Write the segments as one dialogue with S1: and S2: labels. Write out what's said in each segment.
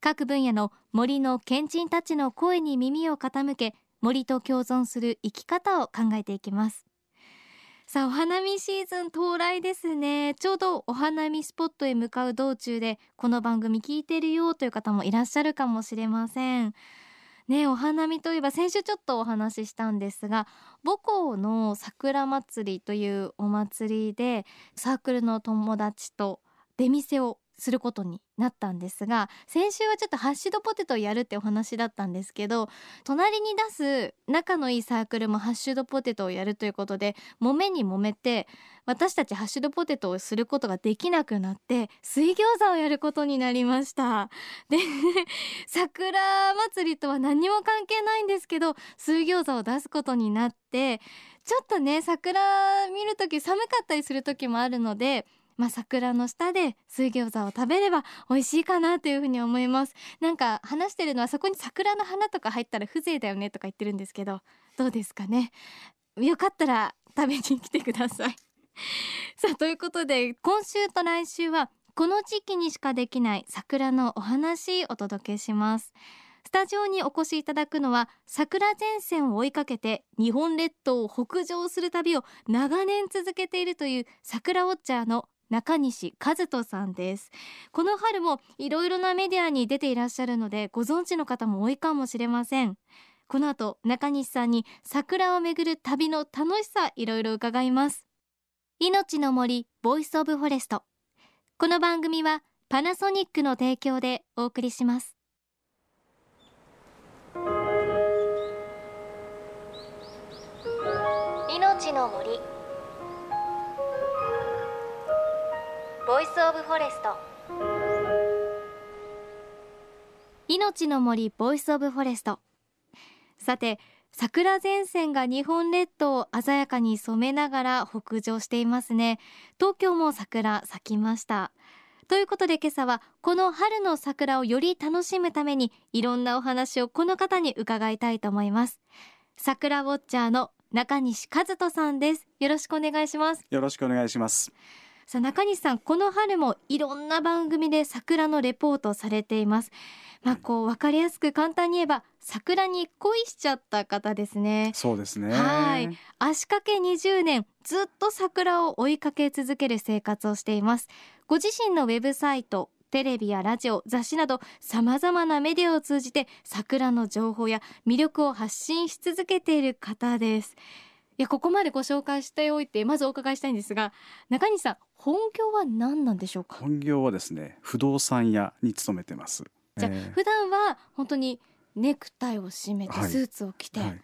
S1: 各分野の森の賢人たちの声に耳を傾け森と共存する生き方を考えていきます。さあお花見シーズン到来ですね。ちょうどお花見スポットへ向かう道中でこの番組聞いてるよという方もいらっしゃるかもしれません。ねお花見といえば先週ちょっとお話ししたんですが母校の桜祭りというお祭りでサークルの友達と出店をすることになったんですが先週はちょっとハッシュドポテトをやるってお話だったんですけど隣に出す仲のいいサークルもハッシュドポテトをやるということで揉めに揉めて私たちハッシュドポテトをすることができなくなって水餃子をやることになりました。で 桜祭りとは何も関係ないんですけど水餃子を出すことになってちょっとね桜見るとき寒かったりする時もあるのでまあ、桜の下で水餃子を食べれば美味しいかなというふうに思います。なんか話してるのはそこに桜の花とか入ったら風情だよねとか言ってるんですけどどうですかね？よかったら食べに来てください。さあということで今週と来週はこの時期にしかできない桜のお話お届けします。スタジオにお越しいただくのは桜前線を追いかけて日本列島を北上する旅を長年続けているという桜ウォッチャーの中西和人さんです。この春もいろいろなメディアに出ていらっしゃるのでご存知の方も多いかもしれません。この後中西さんに桜をめぐる旅の楽しさいろいろ伺います。命の森 Voice of Forest。この番組はパナソニックの提供でお送りします。
S2: 命の森。Voice of Forest。
S1: 命の森 Voice of Forest。さて桜前線が日本列島を鮮やかに染めながら北上していますね。東京も桜咲きました。ということで今朝はこの春の桜をより楽しむためにいろんなお話をこの方に伺いたいと思います。桜ウォッチャーの中西和人さんです。よろしくお願いします。
S3: よろしくお願いします
S1: さあ中西さんこの春もいろんな番組で桜のレポートされています。まあこう分かりやすく簡単に言えば桜に恋しちゃった方ですね。
S3: そうですね。
S1: はい。足掛け20年ずっと桜を追いかけ続ける生活をしています。ご自身のウェブサイトテレビやラジオ雑誌などさまざまなメディアを通じて桜の情報や魅力を発信し続けている方ですいやここまでご紹介しておいてまずお伺いしたいんですが中西さん本業は何なんでしょうか？
S3: 本業はですね不動産屋に勤めてます。
S1: じゃあ、えー、普段は本当にネクタイを締めてスーツを着て、はいはい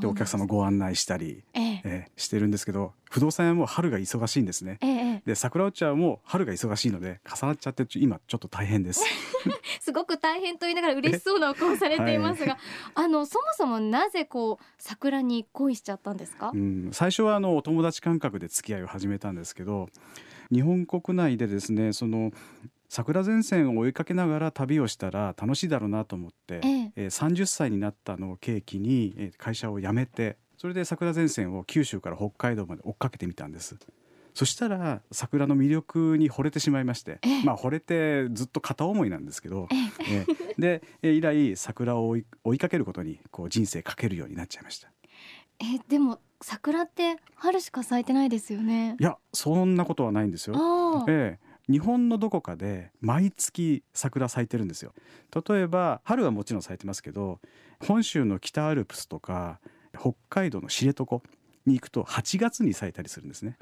S3: でお客様ご案内したり、ええ。えー、してるんですけど不動産屋も春が忙しいんですね、ええ、で桜落ちはもう春が忙しいので重なっちゃって今ちょっと大変です。
S1: すごく大変と言いながら嬉しそうなお顔されていますが、はい、あのそもそもなぜこう桜に恋しちゃったんですか、
S3: うん、最初はあのお友達感覚で付き合いを始めたんですけど日本国内でですねその桜前線を追いかけながら旅をしたら楽しいだろうなと思って、ええー、30歳になったのを契機に会社を辞めてそれで桜前線を九州から北海道まで追っかけてみたんです。そしたら桜の魅力に惚れてしまいまして、ええ、まあ惚れてずっと片思いなんですけど、ええで以来桜を追いかけることにこう人生かけるようになっちゃいました。
S1: えでも桜って春しか咲いてないですよね。
S3: いやそんなことはないんですよ。ええ日本のどこかで毎月桜咲いてるんですよ。例えば春はもちろん咲いてますけど本州の北アルプスとか北海道の知床に行くと8月に咲いたりするんですね。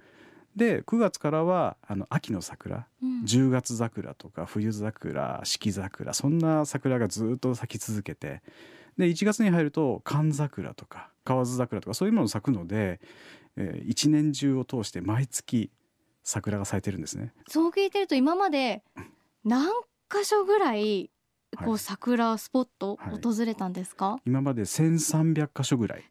S3: で9月からはあの秋の桜、うん、10月桜とか冬桜四季桜そんな桜がずっと咲き続けてで1月に入ると寒桜とか河津桜とかそういうもの咲くので、えー、一年中を通して毎月桜が咲いてるんですね。
S1: そう聞いてると今まで何箇所ぐらいこう桜スポット訪れたんですか、
S3: 今まで1300箇所ぐらい。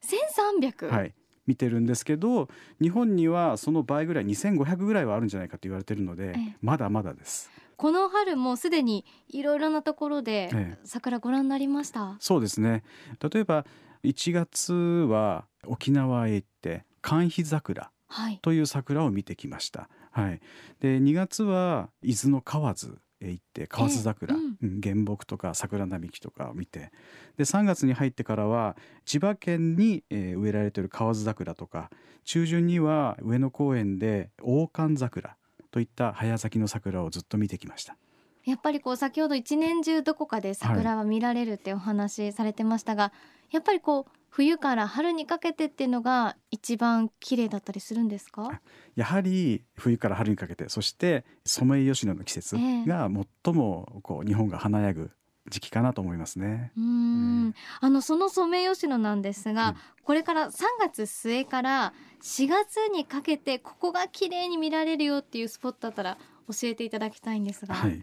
S1: 1300
S3: はい。見てるんですけど日本にはその倍ぐらい2500ぐらいはあるんじゃないかと言われてるので、
S1: ええ。
S3: まだまだです。
S1: この春もすでにいろいろなところで
S3: ええ。
S1: 桜ご覧になりました、
S3: そうですね。例えば1月は沖縄へ行って寒肥桜
S1: はい。
S3: という桜を見てきました。はい、で2月は伊豆の河津へ行って河津桜、
S1: ええうん。
S3: うん原木とか桜並木とかを見て。で3月に入ってからは千葉県に、えー植えられている河津桜とか中旬には上野公園で大寒桜といった早咲きの桜をずっと見てきました。
S1: やっぱりこう先ほど一年中どこかで桜は見られるってお話されてましたが、やっぱりこう冬から春にかけてっていうのが一番綺麗だったりするんですか？
S3: やはり冬から春にかけてそしてソメイヨシノの季節が最もこう日本が華やぐ時期かなと思いますね。
S1: うーん。あのそのソメイヨシノなんですが、
S3: うん。
S1: これから3月末から4月にかけてここが綺麗に見られるよっていうスポットだったら教えていただきたいんですが、
S3: はい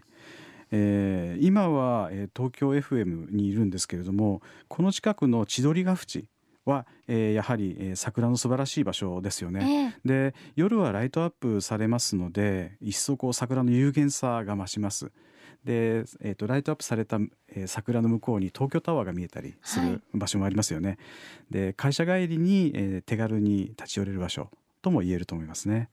S3: えー今は、えー東京 FM にいるんですけれどもこの近くの千鳥ヶ淵は、えーやはり、えー桜の素晴らしい場所ですよね。
S1: ええ
S3: で夜はライトアップされますので一層こう桜の有限さが増します。で、えー、とライトアップされた、えー桜の向こうに東京タワーが見えたりす
S1: はい
S3: る場所もありますよね。で会社帰りに、えー手軽に立ち寄れる場所とも言えると思いますね。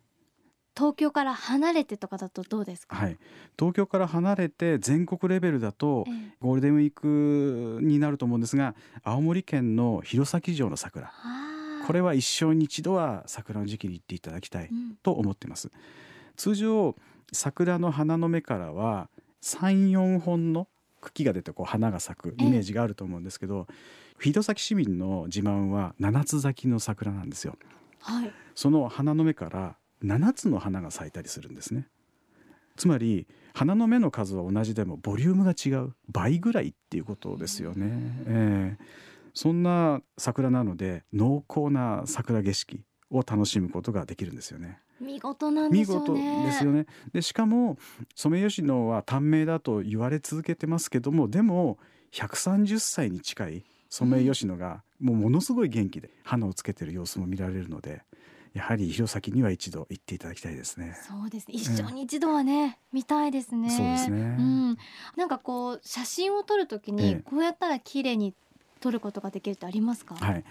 S1: 東京から離れてとかだとどうですか、
S3: はい、東京から離れて全国レベルだと
S1: ええ。
S3: ゴールデンウィークになると思うんですが青森県の弘前城の桜。これは一生に一度は桜の時期に行っていただきたい
S1: うん。
S3: と思っています。通常桜の花の芽からは34本の茎が出てこう花が咲くイメージがあると思うんですけど弘前市民の自慢は七つ咲きの桜なんですよ。
S1: はい。
S3: その花の芽から7つの花が咲いたりするんですね。つまり花の芽の数は同じでもボリュームが違う倍ぐらいっていうことですよね、ええ。そんな桜なので濃厚な桜景色を楽しむことができるんですよね。
S1: 見事なんで
S3: 見
S1: すよね。
S3: 事ですよね。でしかもソメイヨシノは短命だと言われ続けてますけどもでも130歳に近いソメイヨシノがもうものすごい元気で花をつけてる様子も見られるのでやはり弘前には一度行っていただきたいですね。
S1: そうですね。一生に一度はね、見たいですね。
S3: そうですね。
S1: うん、なんかこう写真を撮るとき
S3: え
S1: に
S3: え。
S1: こうやったら綺麗に撮ることができるってありますか、
S3: はい、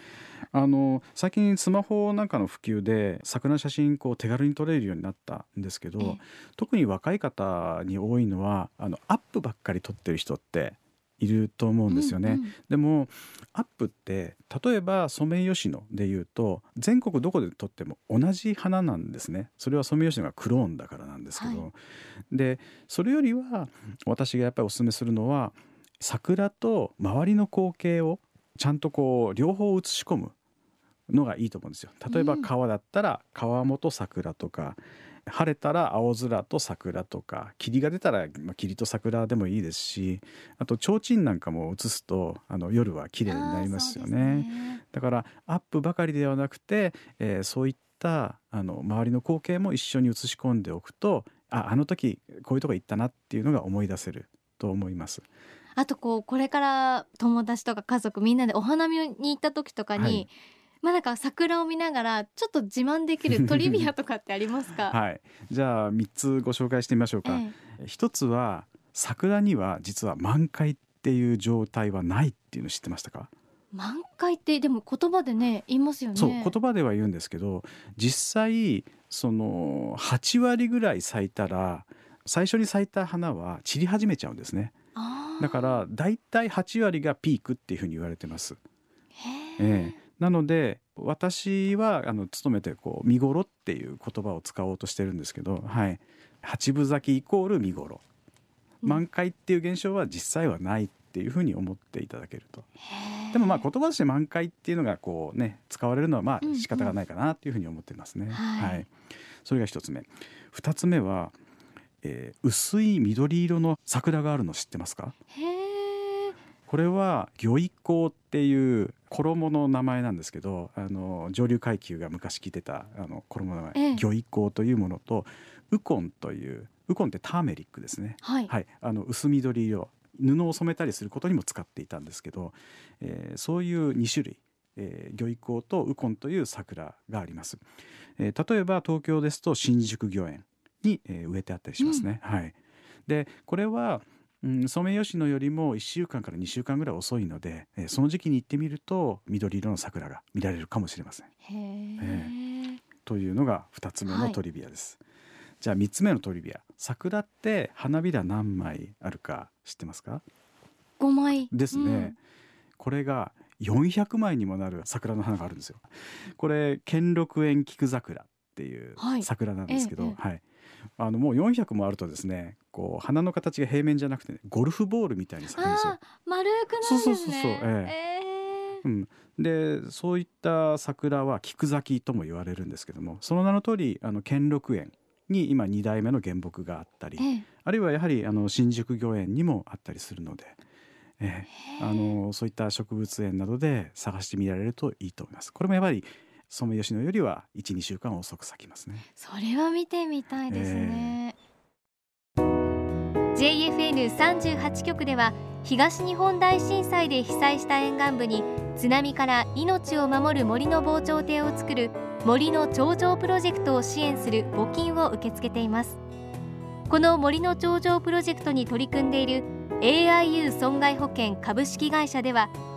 S3: あの最近スマホなんかの普及で桜の写真こう手軽に撮れるようになったんですけど、
S1: ええ。
S3: 特に若い方に多いのはあのアップばっかり撮ってる人っていると思うんですよね。
S1: うんうん。
S3: でもアップって例えばソメイヨシノでいうと全国どこで撮っても同じ花なんですね。それはソメイヨシノがクローンだからなんですけど、
S1: は
S3: でそれよりは私がやっぱりお勧めするのは桜と周りの光景をちゃんとこう両方写し込むのがいいと思うんですよ。例えば
S1: うん。
S3: 川だったら川面桜とか、晴れたら青空と桜とか霧が出たらまあ霧と桜でもいいですしあと提灯なんかも映すとあの夜は綺麗になりますよね。
S1: ね。
S3: だからアップばかりではなくて、えーそういったあの周りの光景も一緒に映し込んでおくとああの時こういうとこ行ったなっていうのが思い出せると思います。
S1: あとこうこれから友達とか家族みんなでお花見に行った時とかに、
S3: はい
S1: まあなんか桜を見ながらちょっと自慢できる トリビアとかってありますか、
S3: はい、じゃあ3つご紹介してみましょうか。
S1: え
S3: 一つは桜には実は満開っていう状態はないっていうの知ってましたか、
S1: え満開ってでも言葉でね言いますよね。
S3: そう言葉では言うんですけど実際その8割ぐらい咲いたら最初に咲いた花は散り始めちゃうんですね。だからだいたい8割がピークっていうふうに言われてます、
S1: え
S3: えなので私はあの勤めてこう見頃っていう言葉を使おうとしてるんですけど、はい、八分咲きイコール見頃。
S1: うん。
S3: 満開っていう現象は実際はないっていうふうに思っていただけると。でもまあ言葉として満開っていうのがこうね使われるのはま
S1: うんうん。
S3: あ仕方がないかなっていうふうに思ってますね。
S1: はい。
S3: それが一つ目。二つ目は、えー薄い緑色の桜があるの知ってますか？
S1: へえ
S3: これは魚一香っていう衣の名前なんですけど、あの上流階級が昔着てたあの衣の名前、
S1: ええ。
S3: 魚一香というものとウコンというウコンってターメリックですね。
S1: はい、
S3: はい、あの薄緑色。布を染めたりすることにも使っていたんですけど、えー、そういう2種類、えー、魚意香とウコンという桜があります、えー、例えば東京ですと新宿御苑に、えー、植えてあったりしますね、うん、はい。でこれはうん、ソメイヨシノよりも1週間から2週間ぐらい遅いので、えー、その時期に行ってみると緑色の桜が見られるかもしれません。へえー、というのが2つ目のトリビアです。はい、じゃあ3つ目のトリビア。桜って花びら何枚あるか知ってますか
S1: ？5枚。
S3: ですね、うん、これが400枚にもなる桜の花があるんですよ。これ兼六園菊桜っていう桜なんですけど、はい、ええ。はいあのもう400もあるとですねこう花の形が平面じゃなくて、ね、ゴルフボールみたいに咲くんですよ。
S1: 丸くなるんですね。そうそうそうそう。え
S3: えー、うん。でそういった桜は菊咲きとも言われるんですけどもその名の通りあの兼六園に今2代目の原木があったり、えー、あるいはやはりあの新宿御苑にもあったりするので。えー、あのそういった植物園などで探してみられるといいと思います。これもやはりソメイヨシノよりは12週間遅く咲きますね。
S1: それは見てみたいですね、えー、JFN38 局では東日本大震災で被災した沿岸部に津波から命を守る森の防潮堤を作る森の頂上プロジェクトを支援する募金を受け付けています。この森の頂上プロジェクトに取り組んでいる AIU 損害保険株式会社では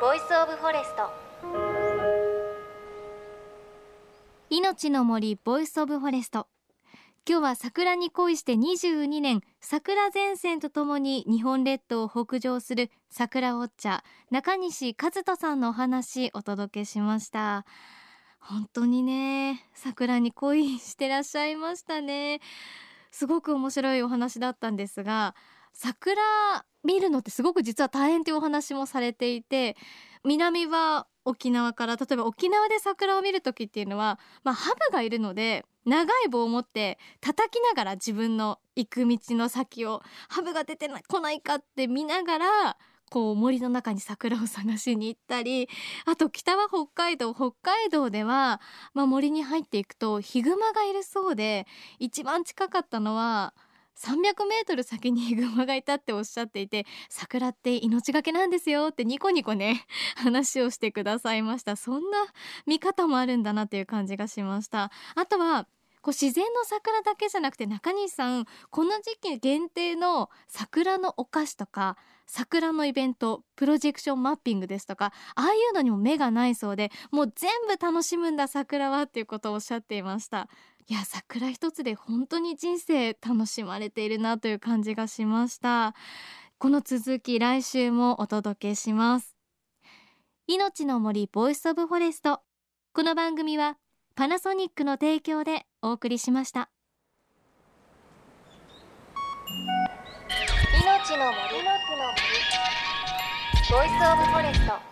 S2: Voice of Forest。
S1: 命の森 Voice of Forest。今日は桜に恋して22年桜前線とともに日本列島を北上する桜ウォッチャー中西和人さんのお話お届けしました。本当にね桜に恋してらっしゃいましたね。すごく面白いお話だったんですが桜見るのってすごく実は大変というお話もされていて南は沖縄から例えば沖縄で桜を見る時っていうのは、まあ、ハブがいるので長い棒を持って叩きながら自分の行く道の先をハブが出てこないかって見ながらこう森の中に桜を探しに行ったりあと北は北海道。北海道では、まあ、森に入っていくとヒグマがいるそうで一番近かったのは300メートル先にヒ グマがいたっておっしゃっていて桜って命がけなんですよってニコニコね 話をしてくださいました。そんな見方もあるんだなという感じがしました。あとはこう自然の桜だけじゃなくて中西さんこの時期限定の桜のお菓子とか桜のイベントプロジェクションマッピングですとかああいうのにも目がないそうでもう全部楽しむんだ桜はっていうことをおっしゃっていました。いや桜一つで本当に人生楽しまれているなという感じがしました。この続き来週もお届けします。命の森 Voice of Forest。この番組はパナソニックの提供でお送りしました。
S2: 命の森の森。 Voice of Forest。